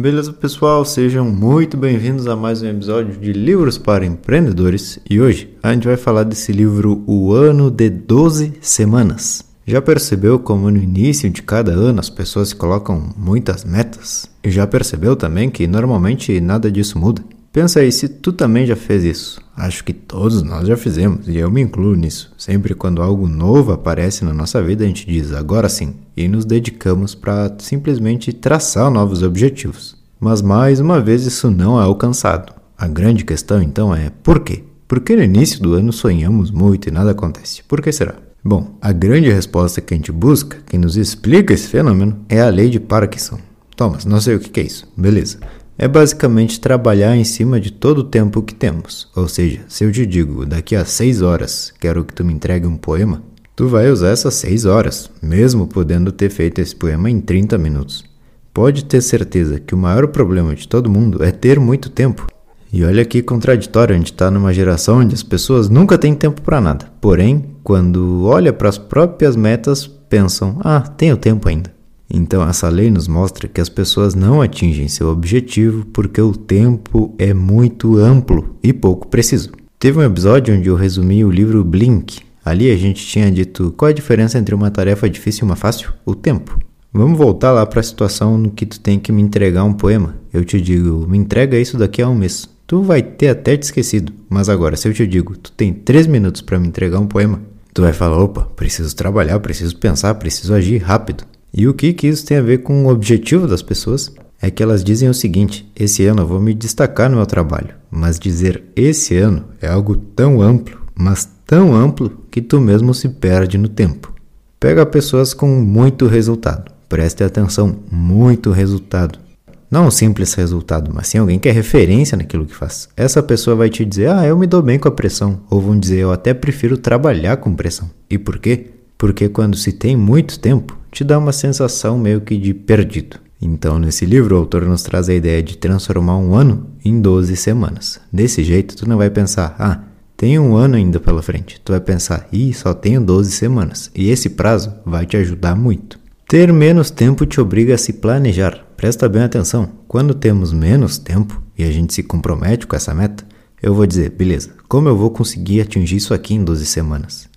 Beleza, pessoal? Sejam muito bem-vindos a mais um episódio de Livros para Empreendedores e hoje a gente vai falar desse livro O Ano de 12 Semanas. Já percebeu como no início de cada ano as pessoas colocam muitas metas? E já percebeu também que normalmente nada disso muda? Pensa aí se tu também já fez isso. Acho que todos nós já fizemos e eu me incluo nisso. Sempre quando algo novo aparece na nossa vida, a gente diz agora sim e nos dedicamos para simplesmente traçar novos objetivos. Mas mais uma vez isso não é alcançado. A grande questão então é por quê? Por que no início do ano sonhamos muito e nada acontece? Por que será? Bom, a grande resposta que a gente busca, que nos explica esse fenômeno, é a lei de Parkinson. Thomas, não sei o que é isso. Beleza é basicamente trabalhar em cima de todo o tempo que temos. Ou seja, se eu te digo daqui a 6 horas quero que tu me entregue um poema, tu vai usar essas 6 horas, mesmo podendo ter feito esse poema em 30 minutos. Pode ter certeza que o maior problema de todo mundo é ter muito tempo. E olha que contraditório, a gente está numa geração onde as pessoas nunca têm tempo para nada. Porém, quando olha para as próprias metas, pensam: ah, tenho tempo ainda. Então, essa lei nos mostra que as pessoas não atingem seu objetivo porque o tempo é muito amplo e pouco preciso. Teve um episódio onde eu resumi o livro Blink. Ali a gente tinha dito qual a diferença entre uma tarefa difícil e uma fácil? O tempo. Vamos voltar lá para a situação no que tu tem que me entregar um poema. Eu te digo, me entrega isso daqui a um mês. Tu vai ter até te esquecido. Mas agora, se eu te digo, tu tem três minutos para me entregar um poema, tu vai falar, opa, preciso trabalhar, preciso pensar, preciso agir rápido. E o que, que isso tem a ver com o objetivo das pessoas? É que elas dizem o seguinte: esse ano eu vou me destacar no meu trabalho. Mas dizer esse ano é algo tão amplo, mas tão amplo, que tu mesmo se perde no tempo. Pega pessoas com muito resultado. Preste atenção, muito resultado. Não um simples resultado, mas sim alguém que é referência naquilo que faz. Essa pessoa vai te dizer: Ah, eu me dou bem com a pressão. Ou vão dizer: Eu até prefiro trabalhar com pressão. E por quê? Porque quando se tem muito tempo, te dá uma sensação meio que de perdido. Então, nesse livro, o autor nos traz a ideia de transformar um ano em 12 semanas. Desse jeito, tu não vai pensar, ah, tem um ano ainda pela frente. Tu vai pensar, ih, só tenho 12 semanas. E esse prazo vai te ajudar muito. Ter menos tempo te obriga a se planejar. Presta bem atenção. Quando temos menos tempo e a gente se compromete com essa meta, eu vou dizer, beleza, como eu vou conseguir atingir isso aqui em 12 semanas?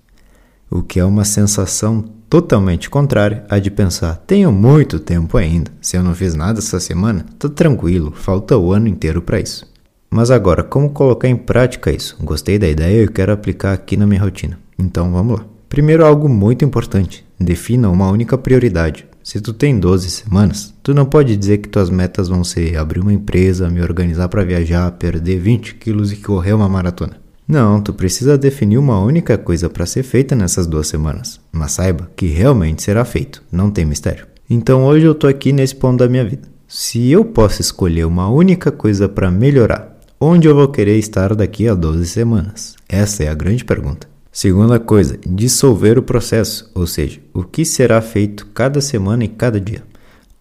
O que é uma sensação totalmente contrária à de pensar: tenho muito tempo ainda, se eu não fiz nada essa semana, tô tranquilo, falta o ano inteiro para isso. Mas agora, como colocar em prática isso? Gostei da ideia e quero aplicar aqui na minha rotina. Então vamos lá. Primeiro, algo muito importante: defina uma única prioridade. Se tu tem 12 semanas, tu não pode dizer que tuas metas vão ser abrir uma empresa, me organizar para viajar, perder 20 quilos e correr uma maratona. Não, tu precisa definir uma única coisa para ser feita nessas duas semanas, mas saiba que realmente será feito, não tem mistério. Então hoje eu tô aqui nesse ponto da minha vida. Se eu posso escolher uma única coisa para melhorar, onde eu vou querer estar daqui a 12 semanas? Essa é a grande pergunta. Segunda coisa, dissolver o processo, ou seja, o que será feito cada semana e cada dia.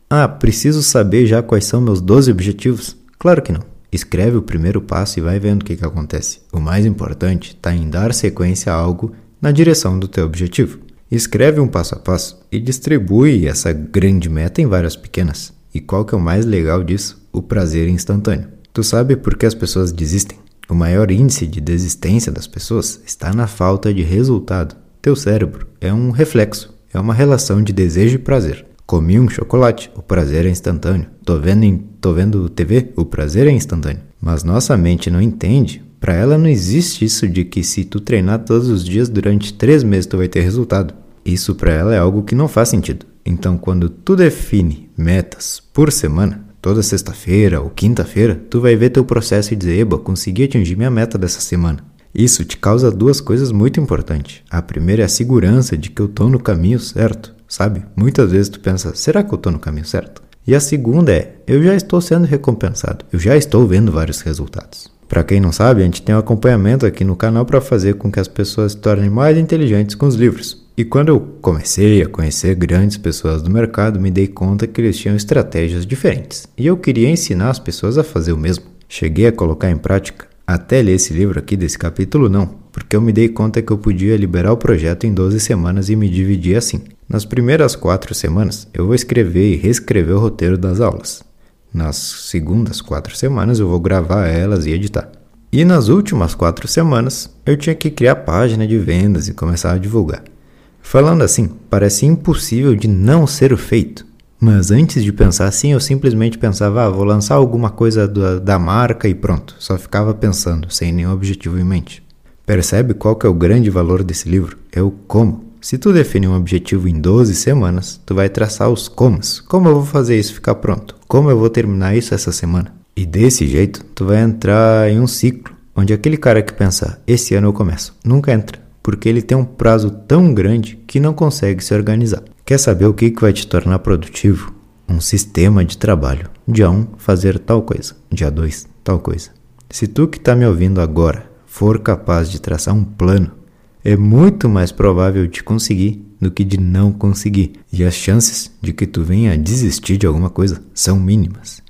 Ah, preciso saber já quais são meus 12 objetivos? Claro que não. Escreve o primeiro passo e vai vendo o que, que acontece. O mais importante está em dar sequência a algo na direção do teu objetivo. Escreve um passo a passo e distribui essa grande meta em várias pequenas. E qual que é o mais legal disso? O prazer instantâneo. Tu sabe por que as pessoas desistem? O maior índice de desistência das pessoas está na falta de resultado. Teu cérebro é um reflexo, é uma relação de desejo e prazer. Comi um chocolate, o prazer é instantâneo. Tô vendo, tô vendo TV, o prazer é instantâneo. Mas nossa mente não entende. Para ela não existe isso de que se tu treinar todos os dias durante três meses tu vai ter resultado. Isso para ela é algo que não faz sentido. Então, quando tu define metas por semana, toda sexta-feira ou quinta-feira, tu vai ver teu processo e dizer, eba, consegui atingir minha meta dessa semana. Isso te causa duas coisas muito importantes. A primeira é a segurança de que eu estou no caminho certo sabe? Muitas vezes tu pensa, será que eu estou no caminho certo? E a segunda é, eu já estou sendo recompensado, eu já estou vendo vários resultados. Para quem não sabe, a gente tem um acompanhamento aqui no canal para fazer com que as pessoas se tornem mais inteligentes com os livros. E quando eu comecei a conhecer grandes pessoas do mercado, me dei conta que eles tinham estratégias diferentes. E eu queria ensinar as pessoas a fazer o mesmo. Cheguei a colocar em prática até ler esse livro aqui desse capítulo não, porque eu me dei conta que eu podia liberar o projeto em 12 semanas e me dividir assim. Nas primeiras quatro semanas, eu vou escrever e reescrever o roteiro das aulas. Nas segundas quatro semanas eu vou gravar elas e editar. E nas últimas quatro semanas eu tinha que criar página de vendas e começar a divulgar. Falando assim, parece impossível de não ser feito. Mas antes de pensar assim, eu simplesmente pensava, ah, vou lançar alguma coisa da, da marca e pronto. Só ficava pensando, sem nenhum objetivo em mente. Percebe qual que é o grande valor desse livro? É o como. Se tu definir um objetivo em 12 semanas, tu vai traçar os comos. Como eu vou fazer isso ficar pronto? Como eu vou terminar isso essa semana? E desse jeito, tu vai entrar em um ciclo onde aquele cara que pensa, esse ano eu começo, nunca entra, porque ele tem um prazo tão grande que não consegue se organizar. Quer saber o que, que vai te tornar produtivo? Um sistema de trabalho. Dia 1, um, fazer tal coisa. Dia 2, tal coisa. Se tu que está me ouvindo agora for capaz de traçar um plano, é muito mais provável de conseguir do que de não conseguir. E as chances de que tu venha a desistir de alguma coisa são mínimas.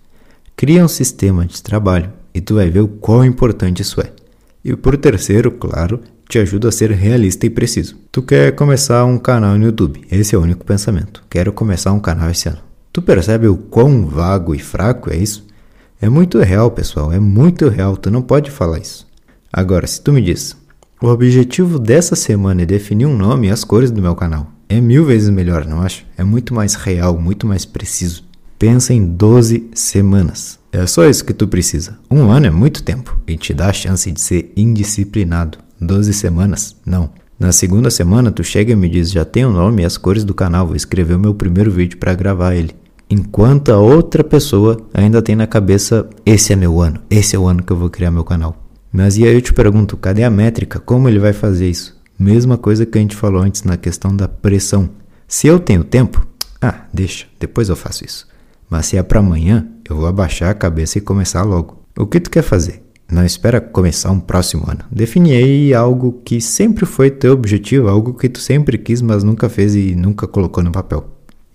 Cria um sistema de trabalho e tu vai ver o quão importante isso é. E por terceiro, claro, te ajuda a ser realista e preciso. Tu quer começar um canal no YouTube, esse é o único pensamento. Quero começar um canal esse ano. Tu percebe o quão vago e fraco é isso? É muito real, pessoal, é muito real, tu não pode falar isso. Agora, se tu me diz, o objetivo dessa semana é definir um nome e as cores do meu canal. É mil vezes melhor, não acho? É muito mais real, muito mais preciso. Pensa em 12 semanas. É só isso que tu precisa. Um ano é muito tempo e te dá a chance de ser indisciplinado. 12 semanas? Não. Na segunda semana, tu chega e me diz: já tem o nome e as cores do canal, vou escrever o meu primeiro vídeo para gravar ele. Enquanto a outra pessoa ainda tem na cabeça: esse é meu ano, esse é o ano que eu vou criar meu canal. Mas e aí eu te pergunto: cadê a métrica? Como ele vai fazer isso? Mesma coisa que a gente falou antes na questão da pressão. Se eu tenho tempo, ah, deixa, depois eu faço isso. Mas se é para amanhã, eu vou abaixar a cabeça e começar logo. O que tu quer fazer? Não espera começar um próximo ano. Define aí algo que sempre foi teu objetivo, algo que tu sempre quis, mas nunca fez e nunca colocou no papel.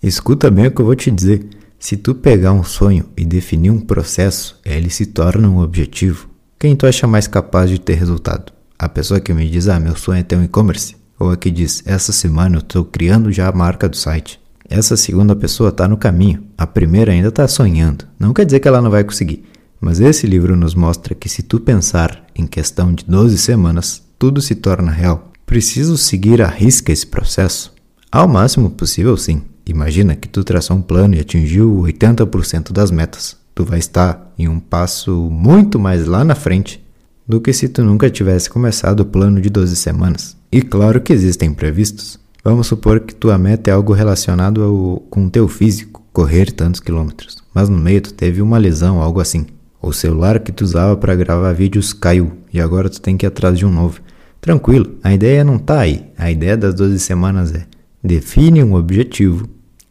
Escuta bem o que eu vou te dizer. Se tu pegar um sonho e definir um processo, ele se torna um objetivo. Quem tu acha mais capaz de ter resultado? A pessoa que me diz, ah, meu sonho é ter um e-commerce? Ou a que diz, essa semana eu estou criando já a marca do site? Essa segunda pessoa está no caminho, a primeira ainda está sonhando. Não quer dizer que ela não vai conseguir. Mas esse livro nos mostra que se tu pensar em questão de 12 semanas, tudo se torna real. Preciso seguir à risca esse processo? Ao máximo possível, sim. Imagina que tu traçou um plano e atingiu 80% das metas. Tu vai estar em um passo muito mais lá na frente do que se tu nunca tivesse começado o plano de 12 semanas. E claro que existem imprevistos. Vamos supor que tua meta é algo relacionado ao, com o teu físico, correr tantos quilômetros, mas no meio tu teve uma lesão, algo assim. O celular que tu usava para gravar vídeos caiu e agora tu tem que ir atrás de um novo. Tranquilo, a ideia não tá aí. A ideia das 12 semanas é: define um objetivo,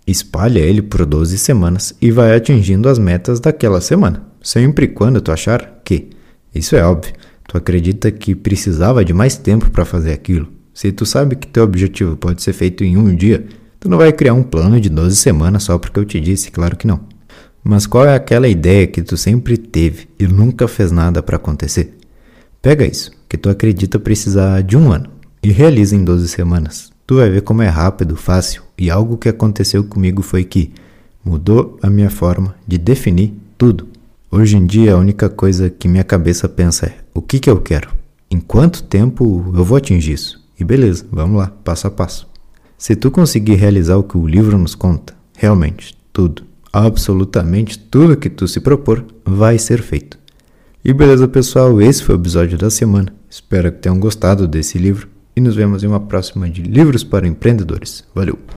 espalha ele por 12 semanas e vai atingindo as metas daquela semana. Sempre quando tu achar que, isso é óbvio, tu acredita que precisava de mais tempo para fazer aquilo. Se tu sabe que teu objetivo pode ser feito em um dia, tu não vai criar um plano de 12 semanas só porque eu te disse, claro que não. Mas qual é aquela ideia que tu sempre teve e nunca fez nada para acontecer? Pega isso, que tu acredita precisar de um ano e realiza em 12 semanas. Tu vai ver como é rápido, fácil e algo que aconteceu comigo foi que mudou a minha forma de definir tudo. Hoje em dia a única coisa que minha cabeça pensa é: o que que eu quero? Em quanto tempo eu vou atingir isso? E beleza, vamos lá, passo a passo. Se tu conseguir realizar o que o livro nos conta, realmente, tudo, absolutamente tudo que tu se propor vai ser feito. E beleza, pessoal, esse foi o episódio da semana. Espero que tenham gostado desse livro e nos vemos em uma próxima de Livros para Empreendedores. Valeu!